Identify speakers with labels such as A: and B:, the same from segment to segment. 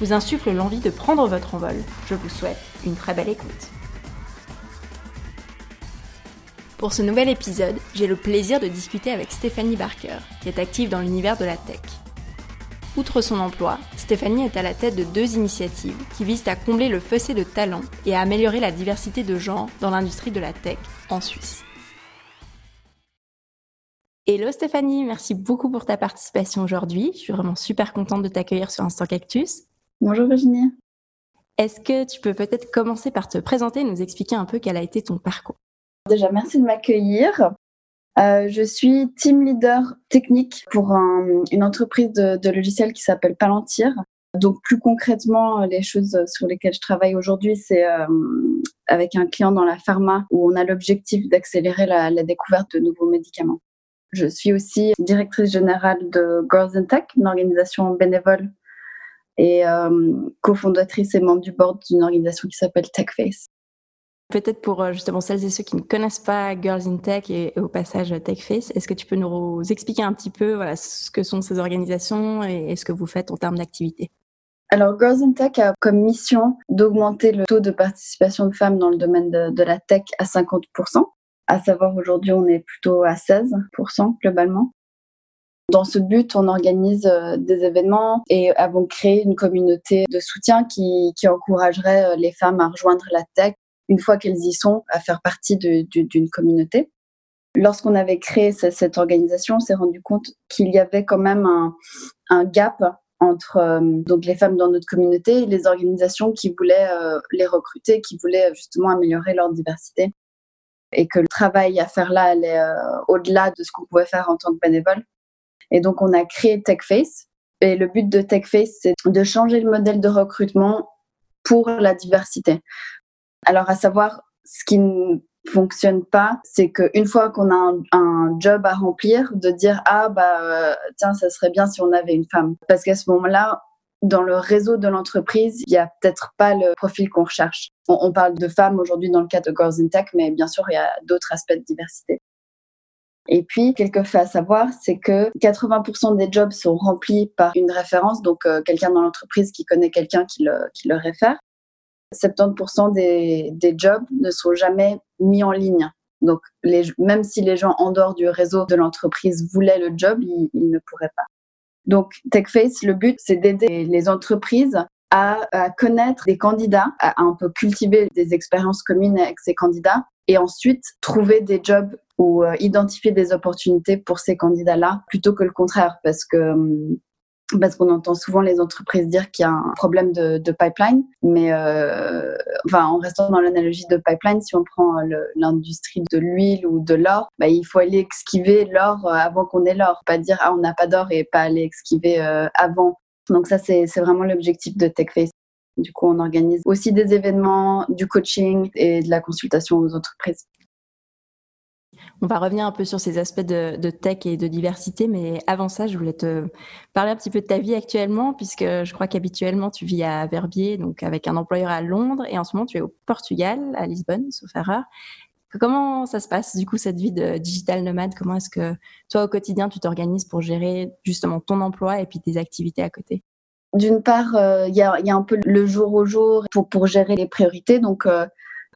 A: vous insufflent l'envie de prendre votre envol, je vous souhaite une très belle écoute. Pour ce nouvel épisode, j'ai le plaisir de discuter avec Stéphanie Barker, qui est active dans l'univers de la tech. Outre son emploi, Stéphanie est à la tête de deux initiatives qui visent à combler le fossé de talents et à améliorer la diversité de genre dans l'industrie de la tech en Suisse. Hello Stéphanie, merci beaucoup pour ta participation aujourd'hui. Je suis vraiment super contente de t'accueillir sur Instant Cactus.
B: Bonjour Virginie.
A: Est-ce que tu peux peut-être commencer par te présenter et nous expliquer un peu quel a été ton parcours?
B: Déjà, merci de m'accueillir. Euh, je suis team leader technique pour une entreprise de, logiciels qui s'appelle Palantir. Donc plus concrètement, les choses sur lesquelles je travaille aujourd'hui, c'est euh, avec un client dans la pharma où on a l'objectif d'accélérer la, découverte de nouveaux médicaments. Je suis aussi directrice générale de Girls in Tech, une organisation bénévole, et euh, cofondatrice et membre du board d'une organisation qui s'appelle TechFace.
A: Peut-être pour euh, justement celles et ceux qui ne connaissent pas Girls in Tech et, au passage TechFace, est-ce que tu peux nous expliquer un petit peu voilà, ce que sont ces organisations et, ce que vous faites en termes d'activité?
B: Alors, Girls in Tech a comme mission d'augmenter le taux de participation de femmes dans le domaine de, de la tech à 50% à savoir aujourd'hui on est plutôt à 16% globalement. Dans ce but, on organise euh, des événements et avons créé une communauté de soutien qui, encouragerait euh, les femmes à rejoindre la tech une fois qu'elles y sont, à faire partie d'une communauté. Lorsqu'on avait créé cette organisation, on s'est rendu compte qu'il y avait quand même un, gap entre euh, donc les femmes dans notre communauté et les organisations qui voulaient les recruter, qui voulaient justement améliorer leur diversité et que le travail à faire là, euh, au-delà de ce qu'on pouvait faire en tant que bénévole. Et donc, on a créé TechFace. Et le but de TechFace, c'est de changer le modèle de recrutement pour la diversité. Alors, à savoir, ce qui ne fonctionne pas, c'est qu'une fois qu'on a un, job à remplir, de dire ah bah euh, tiens ça serait bien si on avait une femme, parce qu'à ce moment-là dans le réseau de l'entreprise, il n'y a peut-être pas le profil qu'on recherche. On, parle de femmes aujourd'hui dans le cas de Girls in Tech, mais bien sûr, il y a d'autres aspects de diversité. Et puis, quelque fait à savoir, c'est que 80% des jobs sont remplis par une référence, donc euh, quelqu'un dans l'entreprise qui connaît quelqu'un qui le, réfère. 70% des, des jobs ne sont jamais mis en ligne. Donc, même si les gens en dehors du réseau de l'entreprise voulaient le job, ils ne pourraient pas. Donc, TechFace, le but, c'est d'aider les entreprises à, connaître des candidats, à, un peu cultiver des expériences communes avec ces candidats et ensuite trouver des jobs ou euh, identifier des opportunités pour ces candidats-là plutôt que le contraire parce que hum, parce qu'on entend souvent les entreprises dire qu'il y a un problème de, pipeline, mais euh, enfin, en restant dans l'analogie de pipeline, si on prend l'industrie de l'huile ou de l'or, bah, il faut aller exquiver l'or euh, avant qu'on ait l'or, pas dire ah on n'a pas d'or et pas aller exquiver euh, avant. Donc ça c'est vraiment l'objectif de TechFace. Du coup, on organise aussi des événements, du coaching et de la consultation aux entreprises.
A: On va revenir un peu sur ces aspects de, tech et de diversité, mais avant ça, je voulais te parler un petit peu de ta vie actuellement, puisque je crois qu'habituellement, tu vis à Verbier, donc avec un employeur à Londres, et en ce moment, tu es au Portugal, à Lisbonne, sauf erreur. Comment ça se passe, du coup, cette vie de digital nomade? Comment est-ce que toi, au quotidien, tu t'organises pour gérer justement ton emploi et puis tes activités à côté?
B: D'une part, euh, il y, a, un peu le jour au jour pour, pour gérer les priorités. Donc, euh,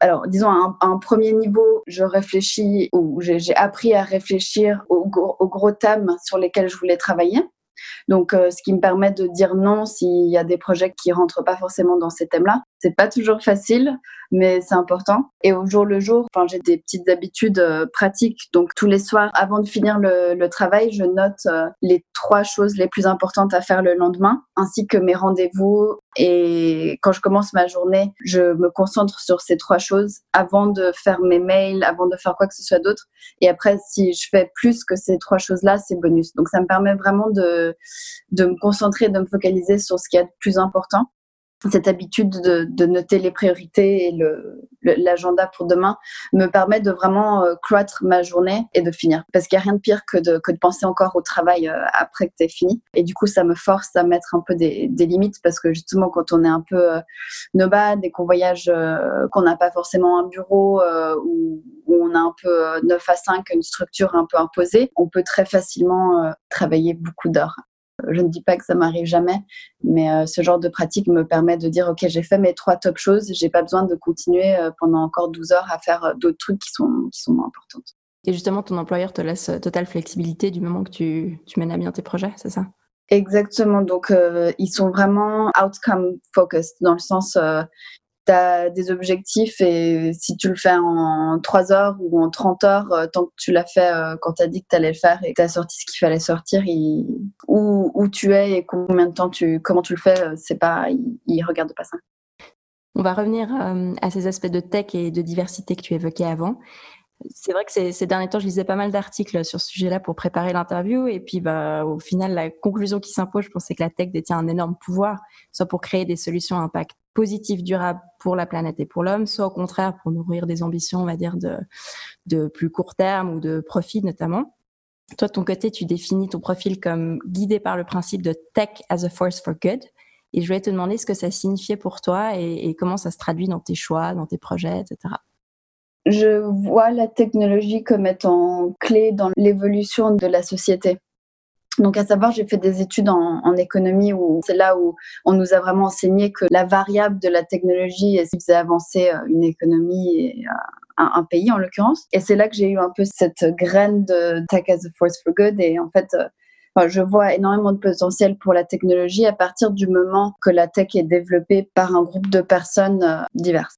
B: alors, disons, à un, premier niveau, je réfléchis ou j'ai appris à réfléchir aux, gros thèmes sur lesquels je voulais travailler. Donc, euh, ce qui me permet de dire non s'il y a des projets qui rentrent pas forcément dans ces thèmes-là. C'est pas toujours facile, mais c'est important. Et au jour le jour, j'ai des petites habitudes euh, pratiques. Donc, tous les soirs, avant de finir le, le travail, je note euh, les trois choses les plus importantes à faire le lendemain, ainsi que mes rendez-vous. Et quand je commence ma journée, je me concentre sur ces trois choses avant de faire mes mails, avant de faire quoi que ce soit d'autre. Et après, si je fais plus que ces trois choses-là, c'est bonus. Donc, ça me permet vraiment de, de me concentrer, de me focaliser sur ce qui est le plus important. Cette habitude de, noter les priorités et l'agenda pour demain me permet de vraiment euh, croître ma journée et de finir. Parce qu'il n'y a rien de pire que de, de penser encore au travail euh, après que tu fini. Et du coup, ça me force à mettre un peu des, limites parce que justement, quand on est un peu euh, nomade et qu'on voyage, qu'on n'a pas forcément un bureau ou où, on a un peu 9 à 5, une structure un peu imposée, on peut très facilement travailler beaucoup d'heures. Je ne dis pas que ça m'arrive jamais, mais euh, ce genre de pratique me permet de dire ok, j'ai fait mes trois top choses, j'ai pas besoin de continuer euh, pendant encore 12 heures à faire euh, d'autres trucs qui sont, qui sont moins importantes.
A: Et justement, ton employeur te laisse totale flexibilité du moment que tu, tu mènes à bien tes projets, c'est ça?
B: Exactement. Donc, ils sont vraiment outcome focused dans le sens, tu as des objectifs et si tu le fais en 3 heures ou en 30 heures, euh, tant que tu l'as fait euh, quand tu as dit que tu allais le faire et que tu as sorti ce qu'il fallait sortir, où, où, tu es et combien de temps tu, comment tu le fais, euh, c'est pas, il, ne regarde pas ça.
A: On va revenir à ces aspects de tech et de diversité que tu évoquais avant. C'est vrai que ces, derniers temps, je lisais pas mal d'articles sur ce sujet-là pour préparer l'interview. Et puis, bah, au final, la conclusion qui s'impose, je pense, c'est que la tech détient un énorme pouvoir, soit pour créer des solutions à impact positif, durable pour la planète et pour l'homme, soit au contraire pour nourrir des ambitions, on va dire, de, de plus court terme ou de profit notamment. Toi, de ton côté, tu définis ton profil comme guidé par le principe de tech as a force for good. Et je voulais te demander ce que ça signifiait pour toi et, et comment ça se traduit dans tes choix, dans tes projets, etc.
B: Je vois la technologie comme étant clé dans l'évolution de la société. Donc, à savoir, j'ai fait des études en, économie où c'est là où on nous a vraiment enseigné que la variable de la technologie est ce qui faisait avancer euh, une économie et euh, un, pays en l'occurrence. Et c'est là que j'ai eu un peu cette graine de tech as a force for good. Et en fait, euh, je vois énormément de potentiel pour la technologie à partir du moment que la tech est développée par un groupe de personnes diverses.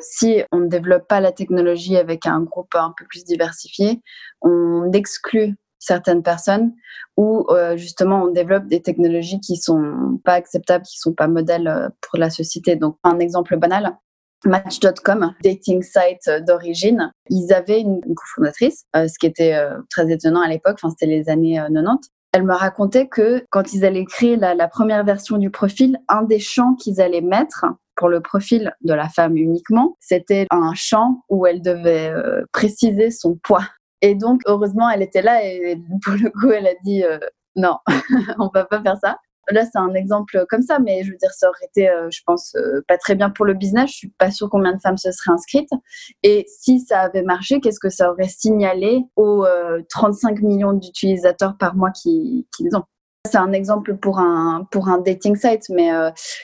B: Si on ne développe pas la technologie avec un groupe un peu plus diversifié, on exclut certaines personnes ou euh, justement on développe des technologies qui sont pas acceptables, qui sont pas modèles euh, pour la société. Donc un exemple banal, Match.com, dating site d'origine, ils avaient une, cofondatrice, euh, ce qui était très étonnant à l'époque, enfin c'était les années 90. Elle me racontait que quand ils allaient créer la première version du profil, un des champs qu'ils allaient mettre pour le profil de la femme uniquement, c'était un champ où elle devait préciser son poids. Et donc, heureusement, elle était là et pour le coup, elle a dit euh, non, on va pas faire ça. Là, c'est un exemple comme ça, mais je veux dire, ça aurait été, euh, je pense, euh, pas très bien pour le business. Je suis pas sûre combien de femmes se seraient inscrites. Et si ça avait marché, qu'est-ce que ça aurait signalé aux 35 millions d'utilisateurs par mois qu'ils ont? C'est un exemple pour un, pour un dating site, mais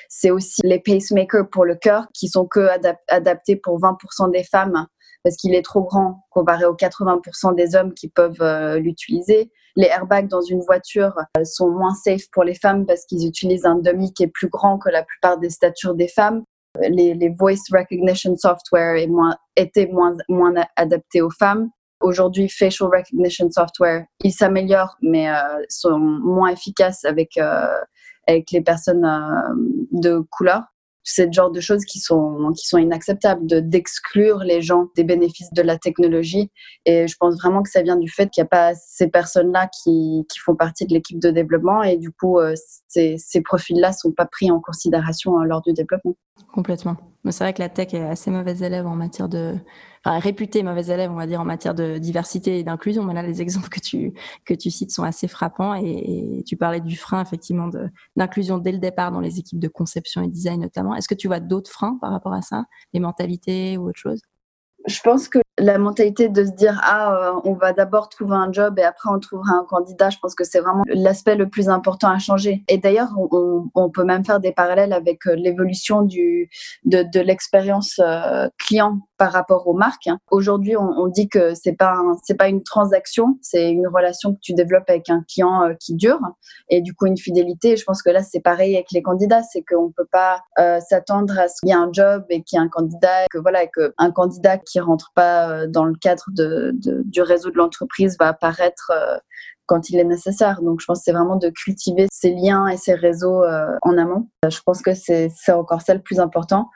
B: c'est aussi les pacemakers pour le cœur qui sont que adaptés pour 20% des femmes parce qu'il est trop grand comparé aux 80% des hommes qui peuvent euh, l'utiliser. Les airbags dans une voiture euh, sont moins safe pour les femmes parce qu'ils utilisent un dummy qui est plus grand que la plupart des statures des femmes. Les, voice recognition software est moins, étaient moins, moins aux femmes. Aujourd'hui, facial recognition software, ils s'améliorent, mais euh, sont moins efficaces avec, avec les personnes de couleur c'est le genre de choses qui sont, qui sont inacceptables, de, d'exclure les gens des bénéfices de la technologie. Et je pense vraiment que ça vient du fait qu'il n'y a pas ces personnes-là qui, qui font partie de l'équipe de développement et du coup, euh, ces, ces profils-là ne sont pas pris en considération euh, lors du développement.
A: Complètement. C'est vrai que la tech est assez mauvaise élève en matière de, enfin, réputée mauvaise élève, on va dire, en matière de diversité et d'inclusion. Mais là, les exemples que tu, que tu cites sont assez frappants et, tu parlais du frein, effectivement, d'inclusion dès le départ dans les équipes de conception et design notamment. Est-ce que tu vois d'autres freins par rapport à ça? Les mentalités ou autre chose?
B: Je pense que la mentalité de se dire ah euh, on va d'abord trouver un job et après on trouvera un candidat je pense que c'est vraiment l'aspect le plus important à changer. Et d'ailleurs on, peut même faire des parallèles avec euh, l'évolution du de, de l'expérience euh, client par rapport aux marques aujourd'hui on, dit que c'est pas c'est pas une transaction c'est une relation que tu développes avec un client qui dure et du coup une fidélité. Je pense que là c'est pareil avec les candidats c'est qu'on peut pas s'attendre à ce qu'il y ait un job et qu'il y ait un candidat que voilà que un candidat qui rentre pas euh, dans le cadre du réseau de l'entreprise va apparaître euh, quand il est nécessaire. Donc, je pense que c'est vraiment de cultiver ces liens et ces réseaux euh, en amont. Je pense que c'est encore ça le plus important.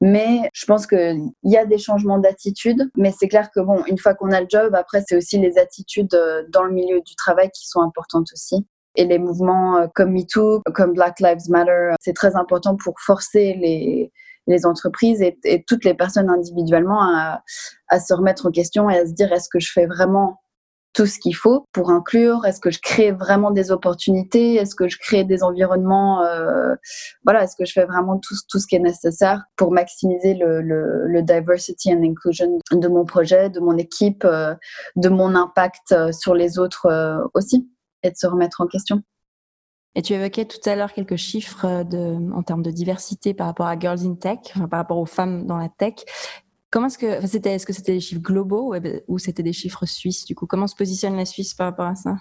B: Mais je pense qu'il y a des changements d'attitude. Mais c'est clair que, bon, une fois qu'on a le job, après, c'est aussi les attitudes dans le milieu du travail qui sont importantes aussi. Et les mouvements comme MeToo, comme Black Lives Matter, c'est très important pour forcer les, les entreprises et, toutes les personnes individuellement à, se remettre en question et à se dire est-ce que je fais vraiment tout ce qu'il faut pour inclure? Est-ce que je crée vraiment des opportunités? Est-ce que je crée des environnements euh, Voilà, est-ce que je fais vraiment tout, tout ce qui est nécessaire pour maximiser le, le, le, diversity and inclusion de mon projet, de mon équipe, euh, de mon impact euh, sur les autres aussi, et de se remettre en question?
A: Et tu évoquais tout à l'heure quelques chiffres de, en termes de diversité par rapport à Girls in Tech, enfin, par rapport aux femmes dans la tech. Comment est-ce que c'était Est-ce que c'était des chiffres globaux ou c'était des chiffres suisses du coup? Comment se positionne la Suisse par rapport à ça?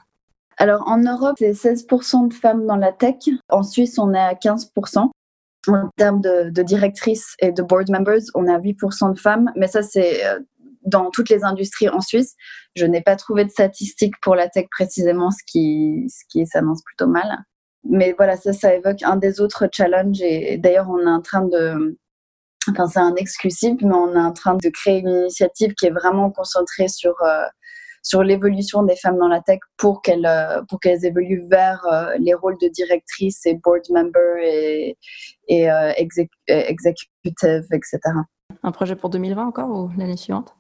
B: Alors en Europe, c'est 16% de femmes dans la tech. En Suisse, on est à 15%. En termes de, de directrices et de board members, on a 8% de femmes, mais ça c'est euh, dans toutes les industries en Suisse. Je n'ai pas trouvé de statistiques pour la tech précisément, ce qui, ce qui s'annonce plutôt mal. Mais voilà, ça, ça évoque un des autres challenges. Et d'ailleurs, on est en train de, enfin c'est un exclusif, mais on est en train de créer une initiative qui est vraiment concentrée sur euh, sur l'évolution des femmes dans la tech pour qu'elles euh, pour qu'elles évoluent vers euh, les rôles de directrice et board member et et executive, etc.
A: Un projet pour 2020 encore ou l'année suivante?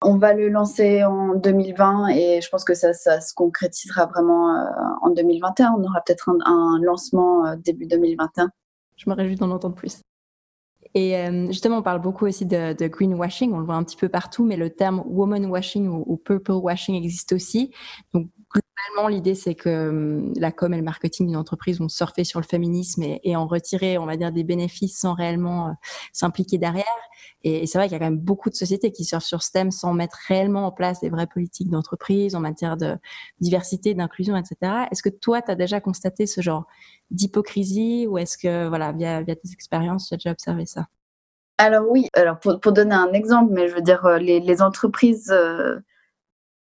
B: On va le lancer en 2020 et je pense que ça, se concrétisera vraiment en 2021. On aura peut-être un, lancement début 2021.
A: Je me réjouis d'en entendre plus. Et euh, justement, on parle beaucoup aussi de, de, greenwashing, on le voit un petit peu partout, mais le terme woman washing ou, purple washing existe aussi. Globalement, l'idée, c'est que hum, la com et le marketing d'une entreprise vont surfer sur le féminisme et, en retirer, on va dire, des bénéfices sans réellement euh, s'impliquer derrière. Et, c'est vrai qu'il y a quand même beaucoup de sociétés qui surfent sur ce thème sans mettre réellement en place des vraies politiques d'entreprise en matière de diversité, d'inclusion, etc. Est-ce que toi, tu as déjà constaté ce genre d'hypocrisie ou est-ce que, voilà, via, via tes expériences, tu as déjà observé ça?
B: Alors oui, alors pour, pour, donner un exemple, mais je veux dire, euh, les, les entreprises euh,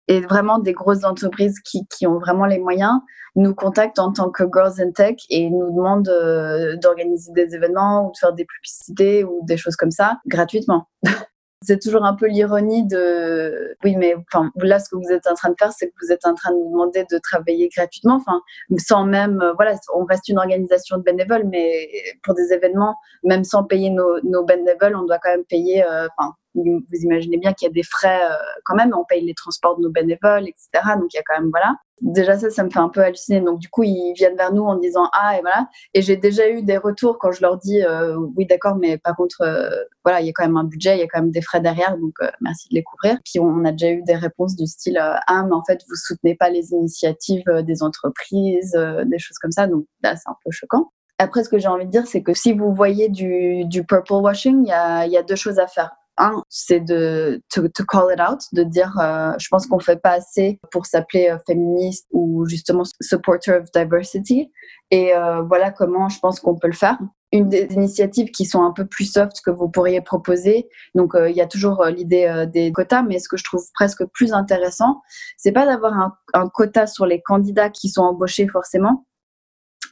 B: et vraiment des grosses entreprises qui, qui, ont vraiment les moyens nous contactent en tant que Girls in Tech et nous demandent euh, d'organiser des événements ou de faire des publicités ou des choses comme ça gratuitement. c'est toujours un peu l'ironie de oui mais enfin là ce que vous êtes en train de faire c'est que vous êtes en train de nous demander de travailler gratuitement enfin sans même euh, voilà on reste une organisation de bénévoles mais pour des événements même sans payer nos, nos bénévoles on doit quand même payer euh, enfin vous imaginez bien qu'il y a des frais euh, quand même, on paye les transports de nos bénévoles, etc. Donc il y a quand même, voilà. Déjà ça, ça me fait un peu halluciner. Donc du coup, ils viennent vers nous en disant ah et voilà. Et j'ai déjà eu des retours quand je leur dis euh, oui d'accord, mais par contre, euh, voilà, il y a quand même un budget, il y a quand même des frais derrière, donc merci de les couvrir. Puis on a déjà eu des réponses du style ah mais en fait vous soutenez pas les initiatives des entreprises, des choses comme ça. Donc là c'est un peu choquant. Après, ce que j'ai envie de dire, c'est que si vous voyez du, du purple washing, il y a deux choses à faire un, c'est de to, to, call it out, de dire, euh, je pense qu'on fait pas assez pour s'appeler euh, féministe ou justement supporter of diversity. Et euh, voilà comment je pense qu'on peut le faire. Une des initiatives qui sont un peu plus soft que vous pourriez proposer. Donc il y a toujours l'idée des quotas, mais ce que je trouve presque plus intéressant, c'est pas d'avoir un quota sur les candidats qui sont embauchés forcément,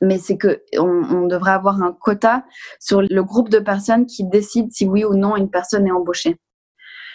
B: mais c'est que on, on, devrait avoir un quota sur le groupe de personnes qui décident si oui ou non une personne est embauchée.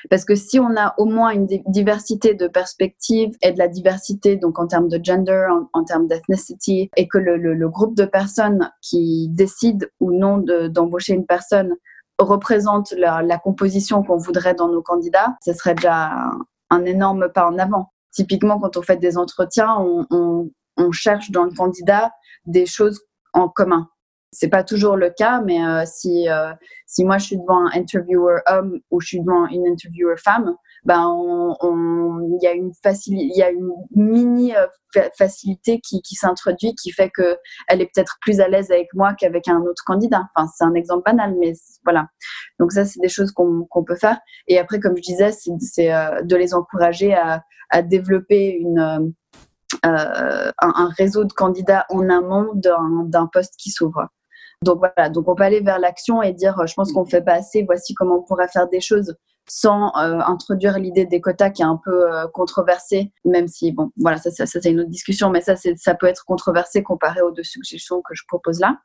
B: Parce que si on a au moins une diversité de perspectives et de la diversité, donc en termes de gender, en, termes d'ethnicity, et que le, le, le, groupe de personnes qui décident ou non d'embaucher de, une personne représente la, la composition qu'on voudrait dans nos candidats, ce serait déjà un, un, énorme pas en avant. Typiquement, quand on fait des entretiens, on, on, on cherche dans le candidat des choses en commun. C'est pas toujours le cas, mais euh, si euh, si moi je suis devant un interviewer homme ou je suis devant une interviewer femme, ben il y a une facilité, il y a une mini euh, facilité qui, qui s'introduit qui fait que elle est peut-être plus à l'aise avec moi qu'avec un autre candidat. Enfin c'est un exemple banal, mais voilà. Donc ça c'est des choses qu'on peut faire. Et après comme je disais, c'est de les encourager à, développer une un, un, réseau de candidats en amont d'un poste qui s'ouvre. Donc voilà, donc on peut aller vers l'action et dire, je pense qu'on fait pas assez, voici comment on pourrait faire des choses sans euh, introduire l'idée des quotas qui est un peu euh, controversée, même si, bon, voilà, ça, ça, ça c'est une autre discussion, mais ça, ça peut être controversé comparé aux deux suggestions que je propose là.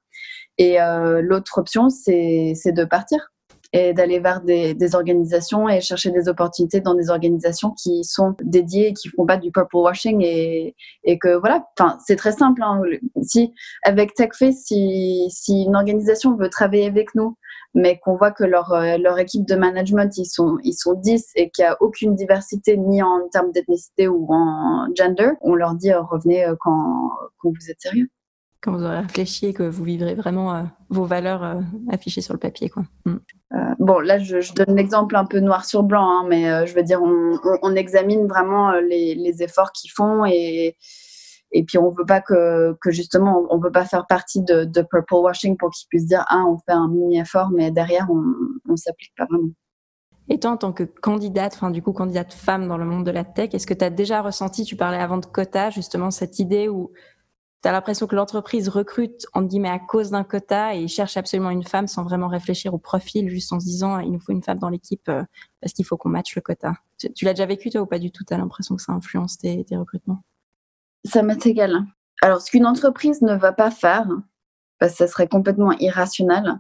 B: Et euh, l'autre option, c'est de partir et d'aller vers des, des, organisations et chercher des opportunités dans des organisations qui sont dédiées et qui font pas du purple washing et, et que voilà, enfin c'est très simple. Hein. Si avec TechFace, si, si une organisation veut travailler avec nous, mais qu'on voit que leur, euh, leur équipe de management, ils sont, ils sont 10 et qu'il n'y a aucune diversité ni en termes d'ethnicité ou en gender, on leur dit euh, revenez euh, quand, quand vous êtes sérieux
A: quand vous aurez réfléchi et que vous vivrez vraiment euh, vos valeurs euh, affichées sur le papier. Quoi.
B: Mm. Euh, bon, là, je, je donne l'exemple un peu noir sur blanc, hein, mais je veux dire, on, on, examine vraiment les, les efforts qu'ils font et, et puis on veut pas que, que justement, on, ne veut pas faire partie de, de purple washing pour qu'ils puissent dire, ah, on fait un mini effort, mais derrière, on ne s'applique pas vraiment.
A: Et toi, en tant que candidate, enfin du coup candidate femme dans le monde de la tech, est-ce que tu as déjà ressenti, tu parlais avant de quota, justement cette idée où tu as l'impression que l'entreprise recrute, entre guillemets, à cause d'un quota et cherche absolument une femme sans vraiment réfléchir au profil, juste en se disant, il nous faut une femme dans l'équipe euh, parce qu'il faut qu'on matche le quota. Tu, l'as déjà vécu, toi, ou pas du tout? Tu as l'impression que ça influence tes, recrutements?
B: Ça m'est égal. Alors, ce qu'une entreprise ne va pas faire, parce que ça serait complètement irrationnel,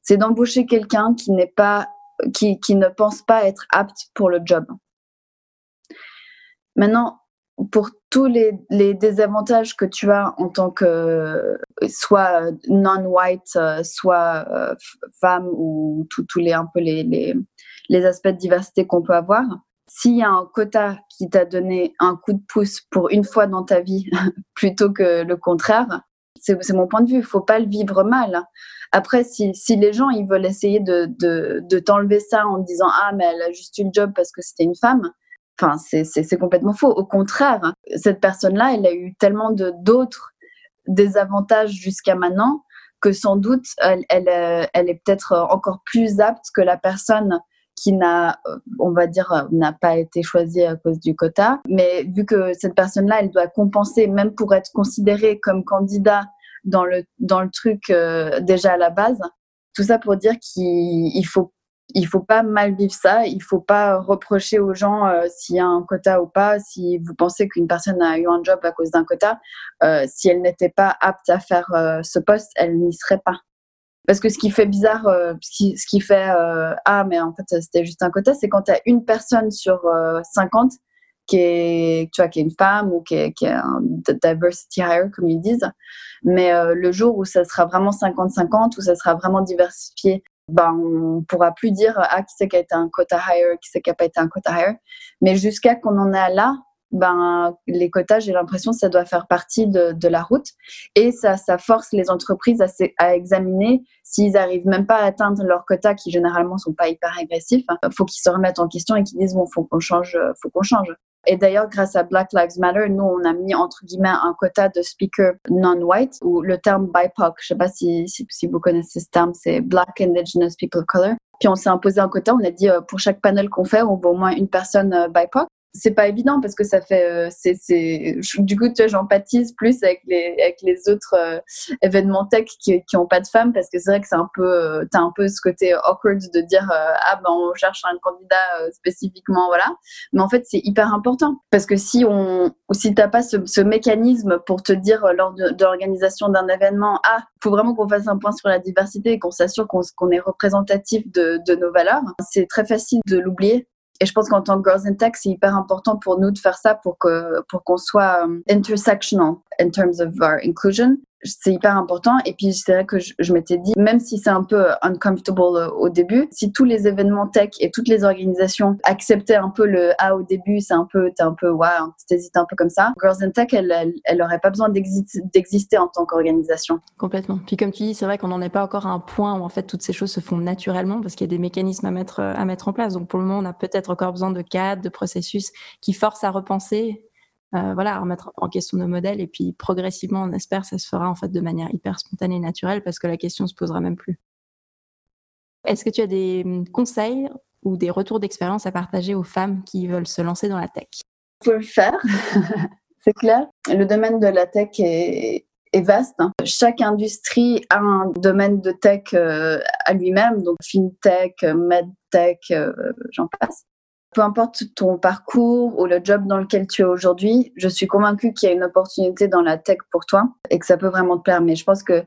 B: c'est d'embaucher quelqu'un qui, qui ne pense pas être apte pour le job. Maintenant, pour tous les, désavantages que tu as en tant que soit non-white, euh, soit euh, femme ou tous les un peu les, les, aspects de diversité qu'on peut avoir, s'il y a un quota qui t'a donné un coup de pouce pour une fois dans ta vie plutôt que le contraire, c'est mon point de vue. Il faut pas le vivre mal. Après, si, si les gens ils veulent essayer de, de, de t'enlever ça en disant ah mais elle a juste eu le job parce que c'était une femme, Enfin, c'est complètement faux. Au contraire, cette personne-là, elle a eu tellement d'autres désavantages jusqu'à maintenant que sans doute, elle, elle, est peut-être encore plus apte que la personne qui n'a, on va dire, n'a pas été choisie à cause du quota. Mais vu que cette personne-là, elle doit compenser, même pour être considérée comme candidat dans le, dans le truc euh, déjà à la base, tout ça pour dire qu'il faut il faut pas mal vivre ça. Il faut pas reprocher aux gens euh, s'il y a un quota ou pas. Si vous pensez qu'une personne a eu un job à cause d'un quota, euh, si elle n'était pas apte à faire euh, ce poste, elle n'y serait pas. Parce que ce qui fait bizarre, ce qui, fait ah mais en fait c'était juste un quota, c'est quand tu as une personne sur 50 qui est tu vois qui est une femme ou qui est un diversity hire comme ils disent. Mais le jour où ça sera vraiment 50-50 où ça sera vraiment diversifié ben, on pourra plus dire ah qui c'est qui a été un quota hire, qui c'est qui a pas été un quota hire. Mais jusqu'à qu'on en est là, ben les quotas, j'ai l'impression ça doit faire partie de, la route et ça, ça force les entreprises à, examiner s'ils arrivent même pas à atteindre leurs quotas qui généralement sont pas hyper agressifs. Il faut qu'ils se remettent en question et qu'ils disent bon faut qu'on change, faut qu'on change. Et d'ailleurs, grâce à Black Lives Matter, nous, on a mis entre guillemets un quota de speakers non-white, ou le terme BIPOC, je sais pas si, si, vous connaissez ce terme, c'est Black Indigenous People of Color. Puis on s'est imposé un quota, on a dit euh, pour chaque panel qu'on fait, on veut au moins une personne euh, BIPOC c'est pas évident parce que ça fait euh, c'est du coup tu vois j'empathise plus avec les avec les autres euh, événements tech qui qui ont pas de femmes parce que c'est vrai que c'est un peu euh, t'as un peu ce côté awkward de dire ah ben on cherche un candidat spécifiquement voilà. Mais en fait c'est hyper important parce que si on si t'as pas ce, mécanisme pour te dire lors de, l'organisation d'un événement ah faut vraiment qu'on fasse un point sur la diversité et qu'on s'assure qu'on est représentatif de nos valeurs c'est très facile de l'oublier et je pense qu'en tant que Girls in Tech, c'est hyper important pour nous de faire ça pour que pour qu'on soit um, intersectional in terms of our inclusion c'est hyper important. Et puis, c'est vrai que je, m'étais dit, même si c'est un peu uncomfortable euh, au début, si tous les événements tech et toutes les organisations acceptaient un peu le ah au début, c'est un peu, t'es un peu, ouais, t'hésites un peu comme ça. Girls in Tech, elle, elle, elle aurait pas besoin d'exister en tant qu'organisation.
A: Complètement. Puis comme tu dis, c'est vrai qu'on n'en est pas encore à un point où en fait toutes ces choses se font naturellement parce qu'il y a des mécanismes à mettre à mettre en place. Donc pour le moment, on a peut-être encore besoin de cadres, de processus qui forcent à repenser euh, voilà, remettre en question nos modèles et puis progressivement, on espère, ça se fera en fait de manière hyper spontanée et naturelle parce que la question se posera même plus. Est-ce que tu as des hum, conseils ou des retours d'expérience à partager aux femmes qui veulent se lancer dans la tech?
B: Il faut le faire, c'est clair. Le domaine de la tech est, vaste. Hein. Chaque industrie a un domaine de tech euh, à lui-même, donc fintech, medtech, euh, j'en passe. Peu importe ton parcours ou le job dans lequel tu es aujourd'hui, je suis convaincue qu'il y a une opportunité dans la tech pour toi et que ça peut vraiment te plaire. Mais je pense que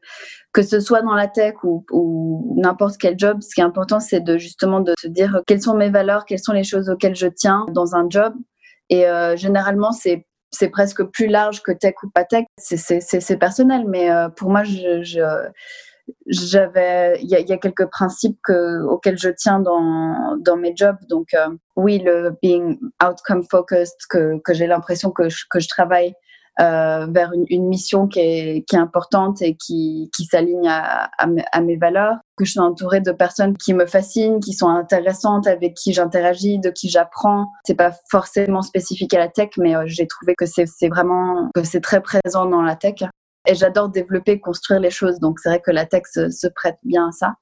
B: que ce soit dans la tech ou, n'importe quel job, ce qui est important, c'est de justement de te dire quelles sont mes valeurs, quelles sont les choses auxquelles je tiens dans un job. Et euh, généralement, c'est c'est presque plus large que tech ou pas tech. C'est personnel, mais euh, pour moi, je j'avais il y, a quelques principes que, auxquels je tiens dans, dans mes jobs donc euh, oui le being outcome focused que, j'ai l'impression que je, que je travaille euh, vers une, mission qui est, qui est importante et qui, qui s'aligne à, mes valeurs, que je suis entourée de personnes qui me fascinent, qui sont intéressantes, avec qui j'interagis, de qui j'apprends. C'est pas forcément spécifique à la tech, mais euh, j'ai trouvé que c'est vraiment que c'est très présent dans la tech. Et j'adore développer, construire les choses. Donc, c'est vrai que la tech se, prête bien à ça.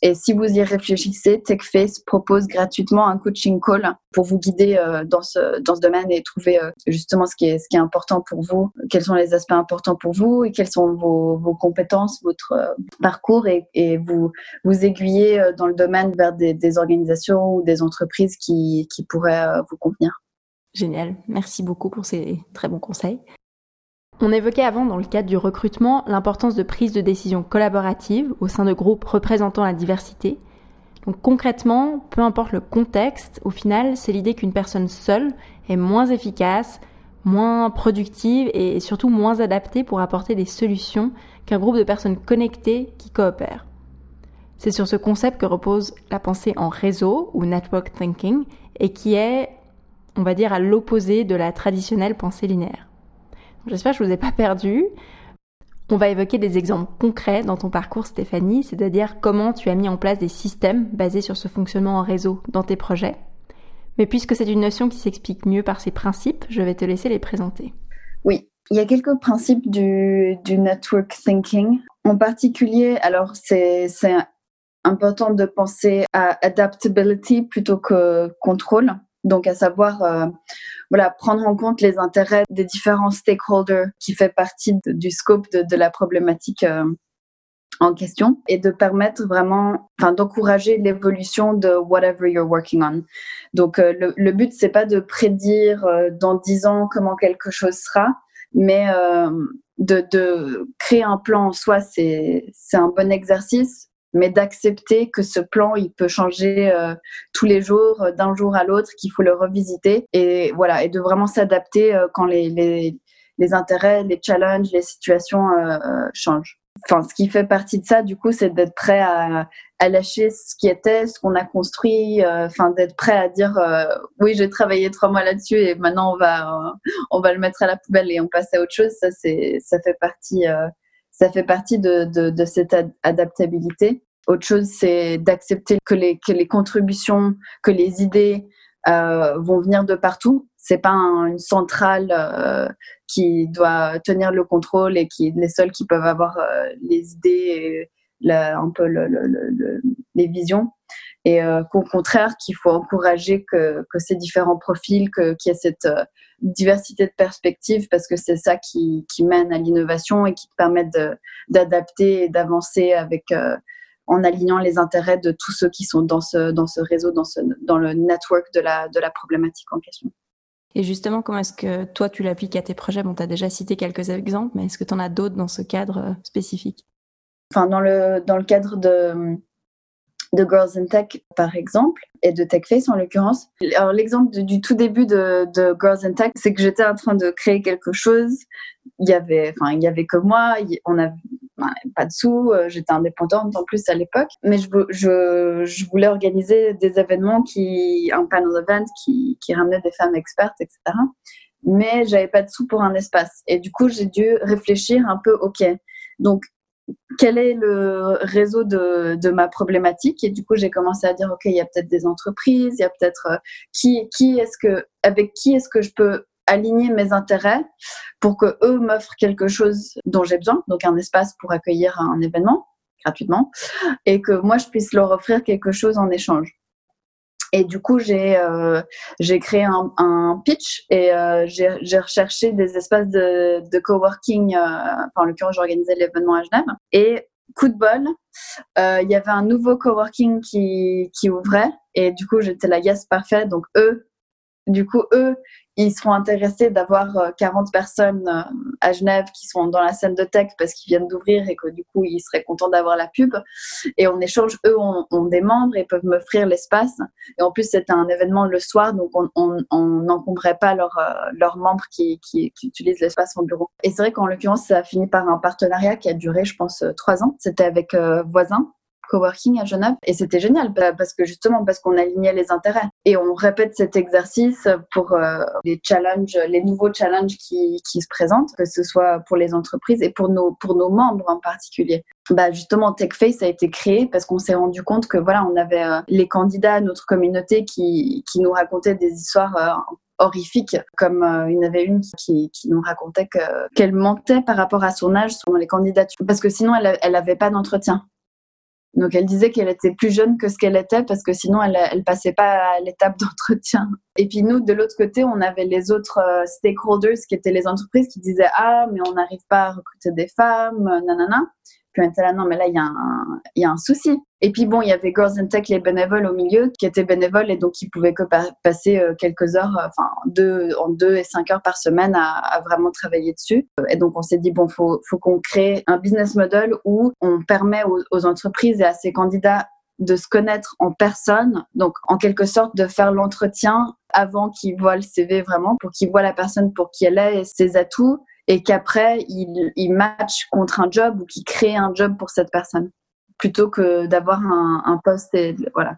B: Et si vous y réfléchissez, TechFace propose gratuitement un coaching call pour vous guider euh, dans, ce, dans ce domaine et trouver euh, justement ce qui, est, ce qui est important pour vous, quels sont les aspects importants pour vous et quelles sont vos, vos compétences, votre euh, parcours et, et, vous, vous aiguiller dans le domaine vers des, des organisations ou des entreprises qui, qui pourraient vous convenir.
A: Génial. Merci beaucoup pour ces très bons conseils. On évoquait avant, dans le cadre du recrutement, l'importance de prise de décision collaborative au sein de groupes représentant la diversité. Donc concrètement, peu importe le contexte, au final, c'est l'idée qu'une personne seule est moins efficace, moins productive et surtout moins adaptée pour apporter des solutions qu'un groupe de personnes connectées qui coopèrent. C'est sur ce concept que repose la pensée en réseau ou network thinking et qui est, on va dire, à l'opposé de la traditionnelle pensée linéaire. J'espère que je vous ai pas perdu. On va évoquer des exemples concrets dans ton parcours, Stéphanie, c'est-à-dire comment tu as mis en place des systèmes basés sur ce fonctionnement en réseau dans tes projets. Mais puisque c'est une notion qui s'explique mieux par ses principes, je vais te laisser les présenter.
B: Oui, il y a quelques principes du, du network thinking. En particulier, alors c'est important de penser à adaptability plutôt que contrôle. Donc, à savoir, euh, voilà, prendre en compte les intérêts des différents stakeholders qui fait partie du scope de, la problématique euh, en question et de permettre vraiment, enfin, d'encourager l'évolution de whatever you're working on. Donc, euh, le, le, but, c'est pas de prédire euh, dans dix ans comment quelque chose sera, mais de, de créer un plan en soi, c'est un bon exercice mais d'accepter que ce plan, il peut changer euh, tous les jours, euh, d'un jour à l'autre, qu'il faut le revisiter et voilà, et de vraiment s'adapter euh, quand les, les, les, intérêts, les challenges, les situations changent. Enfin, ce qui fait partie de ça, du coup, c'est d'être prêt à, lâcher ce qui était, ce qu'on a construit, enfin, d'être prêt à dire oui, j'ai travaillé trois mois là-dessus et maintenant on va, on va le mettre à la poubelle et on passe à autre chose. Ça, ça fait partie ça fait partie de, cette ad adaptabilité. Autre chose, c'est d'accepter que les, que contributions, que les idées euh, vont venir de partout. C'est pas un, une centrale euh, qui doit tenir le contrôle et qui est les seuls qui peuvent avoir euh, les idées et un peu le, le, le, les visions. Et qu'au contraire, qu'il faut encourager que, que ces différents profils, qu'il y ait cette diversité de perspectives parce que c'est ça qui, qui, mène à l'innovation et qui te permet d'adapter et d'avancer avec euh, en alignant les intérêts de tous ceux qui sont dans ce, dans ce réseau, dans, ce, dans le network de la, de la problématique en question.
A: Et justement, comment est-ce que toi, tu l'appliques à tes projets? Bon, tu as déjà cité quelques exemples, mais est-ce que tu en as d'autres dans ce cadre euh, spécifique?
B: Enfin, dans le, dans le cadre de, de Girls in Tech, par exemple, et de TechFace en l'occurrence. Alors, l'exemple du, tout début de, Girls in Tech, c'est que j'étais en train de créer quelque chose. Il y avait, enfin, il y avait que moi, on n'avait pas de sous, euh, j'étais indépendante en plus à l'époque, mais je, je, je, voulais organiser des événements qui, un panel event qui, qui ramenait des femmes expertes, etc. Mais j'avais pas de sous pour un espace. Et du coup, j'ai dû réfléchir un peu, ok, donc quel est le réseau de, de ma problématique et du coup j'ai commencé à dire ok il y a peut-être des entreprises il y a peut-être euh, qui qui est-ce que avec qui est-ce que je peux aligner mes intérêts pour que eux m'offrent quelque chose dont j'ai besoin donc un espace pour accueillir un événement gratuitement et que moi je puisse leur offrir quelque chose en échange et du coup, j'ai euh, j'ai créé un, un, pitch et euh, j'ai recherché des espaces de, de coworking. Euh, enfin, en l'occurrence, j'organisais l'événement à Genève. Et coup de bol, euh, il y avait un nouveau coworking qui, qui ouvrait. Et du coup, j'étais la yes, parfait. Donc, eux du coup, eux, ils seront intéressés d'avoir 40 personnes à Genève qui sont dans la scène de tech parce qu'ils viennent d'ouvrir et que du coup, ils seraient contents d'avoir la pub. Et en échange, eux ont, des membres et peuvent m'offrir l'espace. Et en plus, c'était un événement le soir, donc on n'encombrait pas leurs membres qui, utilisent l'espace en bureau. Et c'est vrai qu'en l'occurrence, ça a fini par un partenariat qui a duré, je pense, trois ans. C'était avec Voisin coworking à Genève et c'était génial parce que justement parce qu'on alignait les intérêts et on répète cet exercice pour euh, les challenges, les nouveaux challenges qui, qui, se présentent, que ce soit pour les entreprises et pour nos pour nos membres en particulier. Bah justement TechFace a été créé parce qu'on s'est rendu compte que voilà on avait euh, les candidats à notre communauté qui qui nous racontaient des histoires euh, horrifiques, comme il y en avait une qui, qui nous racontait qu'elle mentait par rapport à son âge sur les candidatures, parce que sinon elle, elle avait pas d'entretien. Donc elle disait qu'elle était plus jeune que ce qu'elle était parce que sinon elle, passait pas à l'étape d'entretien. Et puis nous, de l'autre côté, on avait les autres euh, stakeholders qui étaient les entreprises qui disaient ah mais on n'arrive pas à recruter des femmes, nanana. Non mais là il y, a un, souci. Et puis bon, il y avait Girls in Tech, les bénévoles au milieu, qui étaient bénévoles et donc qui pouvaient que passer euh, quelques heures, euh, enfin deux, en deux et cinq heures par semaine à, vraiment travailler dessus. Et donc on s'est dit bon, faut, faut qu'on crée un business model où on permet aux, entreprises et à ces candidats de se connaître en personne, donc en quelque sorte de faire l'entretien avant qu'ils voient le CV vraiment, pour qu'ils voient la personne pour qui elle est et ses atouts, et qu'après ils, ils matchent contre un job ou qu'ils créent un job pour cette personne plutôt que d'avoir un, poste et voilà.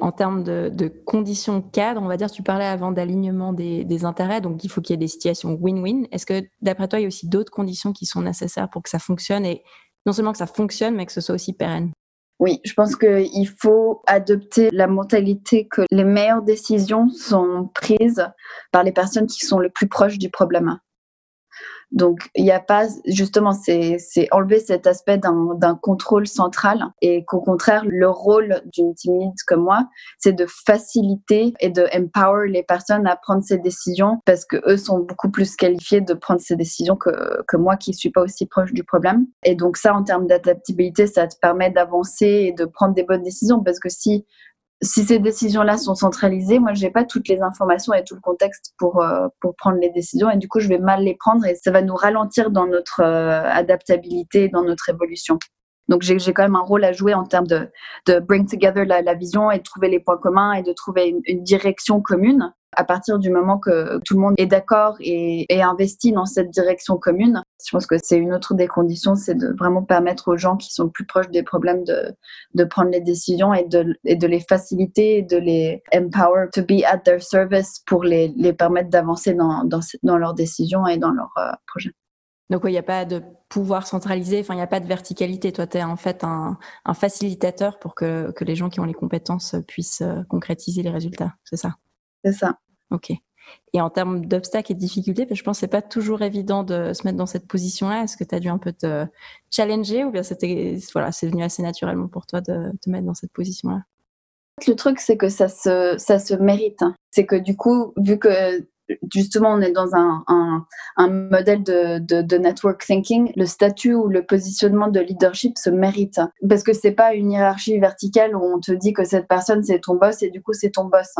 A: En termes de, conditions cadres, on va dire, tu parlais avant d'alignement des, intérêts, donc il faut qu'il y ait des situations win-win. Est-ce que d'après toi, il y a aussi d'autres conditions qui sont nécessaires pour que ça fonctionne et non seulement que ça fonctionne, mais que ce soit aussi pérenne?
B: Oui, je pense qu'il faut adopter la mentalité que les meilleures décisions sont prises par les personnes qui sont le plus proches du problème. Donc, il n'y a pas, justement, c'est enlever cet aspect d'un contrôle central et qu'au contraire, le rôle d'une team lead comme moi, c'est de faciliter et de empower les personnes à prendre ces décisions parce que eux sont beaucoup plus qualifiés de prendre ces décisions que, que moi qui suis pas aussi proche du problème. Et donc, ça, en termes d'adaptabilité, ça te permet d'avancer et de prendre des bonnes décisions parce que si si ces décisions-là sont centralisées, moi, j'ai pas toutes les informations et tout le contexte pour euh, pour prendre les décisions et du coup, je vais mal les prendre et ça va nous ralentir dans notre euh, adaptabilité, dans notre évolution. Donc, j'ai quand même un rôle à jouer en termes de, de bring together la, vision et de trouver les points communs et de trouver une, direction commune à partir du moment que tout le monde est d'accord et, et, investi dans cette direction commune, je pense que c'est une autre des conditions, c'est de vraiment permettre aux gens qui sont plus proches des problèmes de, prendre les décisions et de, les faciliter de les empower to be at their service pour les, permettre d'avancer dans, leurs décisions et dans leurs euh, projets.
A: Donc, il n'y a pas de pouvoir centralisé, enfin, il n'y a pas de verticalité. Toi, tu es en fait un, un facilitateur pour que, que les gens qui ont les compétences puissent euh, concrétiser les résultats, c'est ça?
B: C'est ça.
A: Ok. Et en termes d'obstacles et de difficultés, je pense que c'est pas toujours évident de se mettre dans cette position-là. Est-ce que tu as dû un peu te challenger ou bien c'était voilà, c'est venu assez naturellement pour toi de te mettre dans cette position-là?
B: Le truc, c'est que ça se, ça se mérite. C'est que du coup, vu que justement on est dans un, un, modèle de, de, de, network thinking, le statut ou le positionnement de leadership se mérite. Parce que c'est pas une hiérarchie verticale où on te dit que cette personne c'est ton boss et du coup c'est ton boss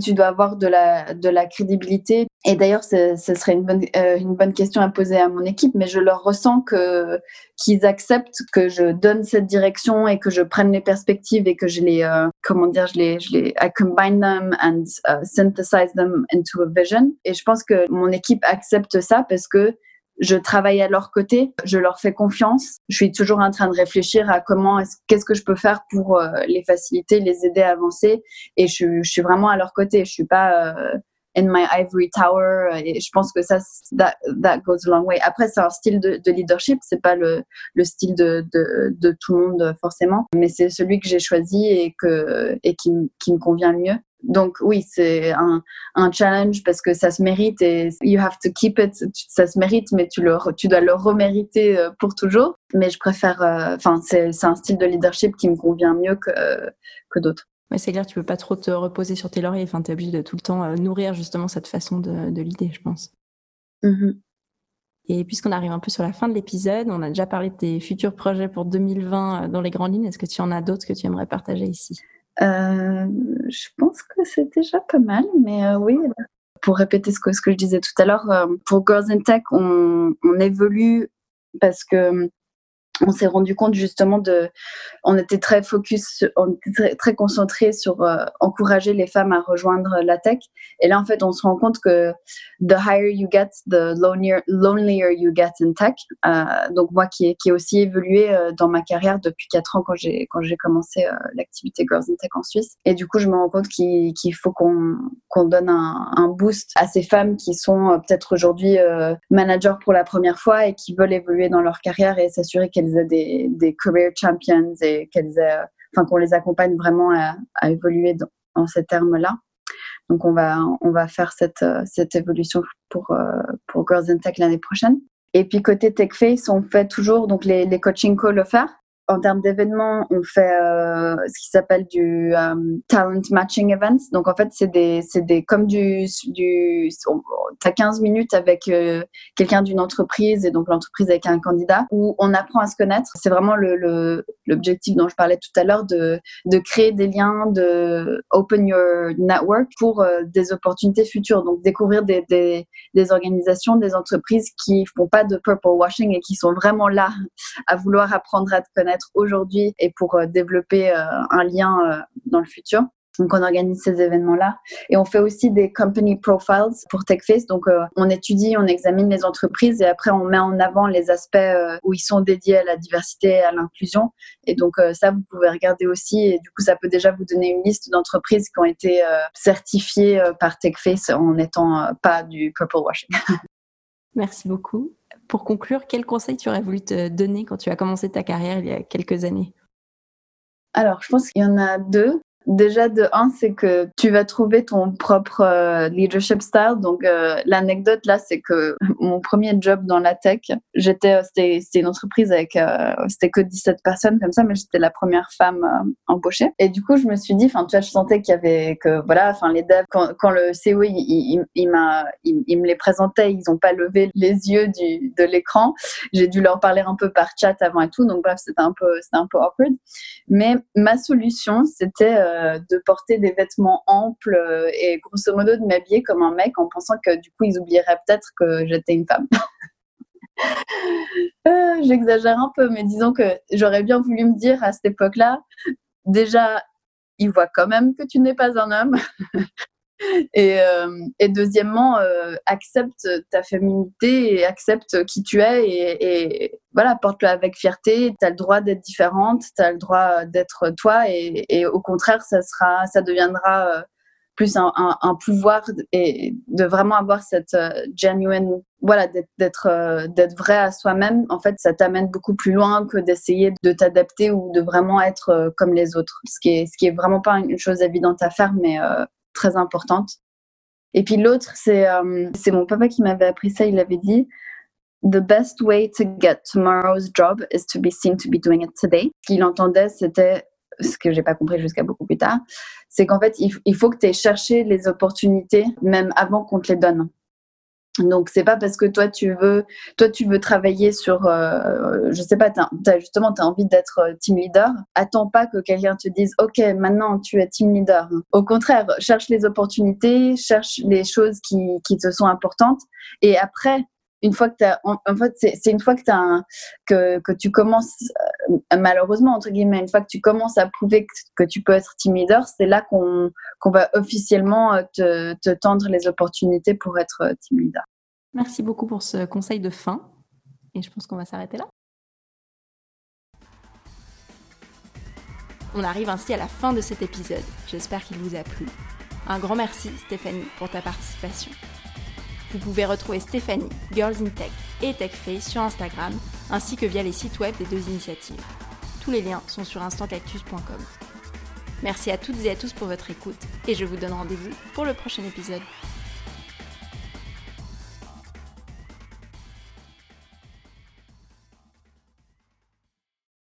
B: tu dois avoir de la, de la crédibilité. Et d'ailleurs, ce serait une bonne, euh, une bonne question à poser à mon équipe, mais je leur ressens que qu'ils acceptent que je donne cette direction et que je prenne les perspectives et que je les, euh, comment dire, je les, je les, combine them and uh, synthesize them into a vision. Et je pense que mon équipe accepte ça parce que je travaille à leur côté, je leur fais confiance. Je suis toujours en train de réfléchir à comment, qu'est-ce que je peux faire pour euh, les faciliter, les aider à avancer. Et je, je, suis vraiment à leur côté. Je suis pas euh, in my ivory tower. Et je pense que ça, that, that goes a long way. Après, c'est un style de, de leadership. C'est pas le, le style de, de, de, tout le monde forcément, mais c'est celui que j'ai choisi et que et qui, qui me convient le mieux. Donc oui, c'est un, un, challenge parce que ça se mérite et you have to keep it. Ça se mérite, mais tu, le, tu dois le remériter euh, pour toujours. Mais je préfère, euh, enfin, c'est un style de leadership qui me convient mieux que, que d'autres.
A: Ouais, c'est clair, tu peux pas trop te reposer sur tes lauriers. Enfin, tu es obligé de tout le temps euh, nourrir justement cette façon de, de l'idée, je pense.
B: Mm-hmm.
A: Et puisqu'on arrive un peu sur la fin de l'épisode, on a déjà parlé de tes futurs projets pour 2020 dans les grandes lignes. Est-ce que tu en as d'autres que tu aimerais partager ici?
B: Euh, Je pense que c'est déjà pas mal, mais euh, oui. Pour répéter ce que, ce que je disais tout à l'heure, euh, pour Girls in Tech, on, on évolue parce que on s'est rendu compte justement de, on était très focus, très, concentré sur euh, encourager les femmes à rejoindre la tech. Et là, en fait, on se rend compte que the higher you get, the lonelier, lonelier you get in tech. Euh, donc moi, qui ai, qui aussi évolué euh, dans ma carrière depuis quatre ans quand j'ai quand j'ai commencé l'activité Girls in Tech en Suisse. Et du coup, je me rends compte qu'il faut qu'on qu'on donne un, un, boost à ces femmes qui sont peut-être aujourd'hui managers pour la première fois et qui veulent évoluer dans leur carrière et s'assurer qu'elles qu'elles aient des, des career champions et qu'elles enfin, qu'on les accompagne vraiment à, évoluer dans, en ces termes-là. Donc on va on va faire cette cette évolution pour pour Girls in Tech l'année prochaine. Et puis côté TechFace, on fait toujours donc les, les coaching calls offerts en termes d'événements, on fait euh, ce qui s'appelle du um, talent matching events. Donc en fait, c'est des, des comme du, du, t'as 15 minutes avec euh, quelqu'un d'une entreprise et donc l'entreprise avec un candidat où on apprend à se connaître. C'est vraiment l'objectif dont je parlais tout à l'heure de, de créer des liens, de open your network pour euh, des opportunités futures. Donc découvrir des, des, des organisations, des entreprises qui font pas de purple washing et qui sont vraiment là à vouloir apprendre à te connaître aujourd'hui et pour euh, développer euh, un lien euh, dans le futur. Donc, on organise ces événements-là. Et on fait aussi des company profiles pour TechFace. Donc, on étudie, on examine les entreprises et après, on met en avant les aspects où ils sont dédiés à la diversité et à l'inclusion. Et donc, ça, vous pouvez regarder aussi. Et du coup, ça peut déjà vous donner une liste d'entreprises qui ont été certifiées par TechFace en n'étant pas du purple washing.
A: Merci beaucoup pour conclure, quel conseil tu aurais voulu te donner quand tu as commencé ta carrière il y a quelques années?
B: Alors, je pense qu'il y en a deux. Déjà, de un, c'est que tu vas trouver ton propre euh, leadership style. Donc, euh, l'anecdote là, c'est que mon premier job dans la tech, j'étais, c'était, c'était une entreprise avec, euh, c'était que 17 personnes comme ça, mais j'étais la première femme euh, embauchée. Et du coup, je me suis dit, enfin, tu vois, je sentais qu'il y avait, que voilà, enfin, les devs, quand, le CEO, il, il, il m'a, il, me les présentait, ils n'ont pas levé les yeux du, de l'écran. J'ai dû leur parler un peu par chat avant et tout. Donc, bref, c'était un peu, c'était un peu awkward. Mais ma solution, c'était euh, de porter des vêtements amples euh, et grosso modo de m'habiller comme un mec en pensant que du coup ils oublieraient peut-être que j'étais une femme. euh, J'exagère un peu, mais disons que j'aurais bien voulu me dire à cette époque-là, déjà, ils voient quand même que tu n'es pas un homme. Et, euh, et, deuxièmement, euh, accepte ta féminité et accepte qui tu es et, voilà, porte-le avec fierté. Tu as le droit d'être différente, tu as le droit d'être toi et, au contraire, ça, sera, ça deviendra euh, plus un, un, pouvoir et de vraiment avoir cette genuine, voilà, d'être d'être vrai à soi-même. En fait, ça t'amène beaucoup plus loin que d'essayer de t'adapter ou de vraiment être comme les autres. Ce qui est, ce qui est vraiment pas une chose évidente à faire, mais très importante. Et puis l'autre, c'est euh, c'est mon papa qui m'avait appris ça. Il avait dit The best way to get tomorrow's job is to be seen to be doing it today. Ce qu'il entendait, c'était ce que j'ai pas compris jusqu'à beaucoup plus tard, c'est qu'en fait, il, il faut que tu aies cherché les opportunités même avant qu'on te les donne. Donc c'est pas parce que toi tu veux toi tu veux travailler sur euh, je sais pas t'as, t'as justement tu as envie d'être euh, team leader. Attends pas que quelqu'un te dise OK maintenant tu es team leader. Au contraire cherche les opportunités cherche les choses qui qui te sont importantes. Et après une fois que as, en, en, fait, c'est une fois que, as un, que, que tu commences, euh, malheureusement, entre guillemets, une fois que tu commences à prouver que, que tu peux être leader, c'est là qu'on qu va officiellement euh, te, te, tendre les opportunités pour être euh, leader.
A: Merci beaucoup pour ce conseil de fin. Et je pense qu'on va s'arrêter là. On arrive ainsi à la fin de cet épisode. J'espère qu'il vous a plu. Un grand merci Stéphanie pour ta participation. Vous pouvez retrouver Stéphanie, Girls in Tech et TechFace sur Instagram, ainsi que via les sites web des deux initiatives. Tous les liens sont sur instancactus.com. Merci à toutes et à tous pour votre écoute, et je vous donne rendez-vous pour le prochain épisode.